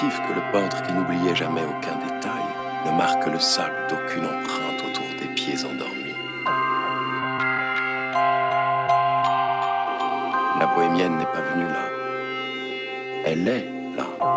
que le peintre qui n'oubliait jamais aucun détail ne marque le sable d'aucune empreinte autour des pieds endormis. La bohémienne n'est pas venue là. Elle est là.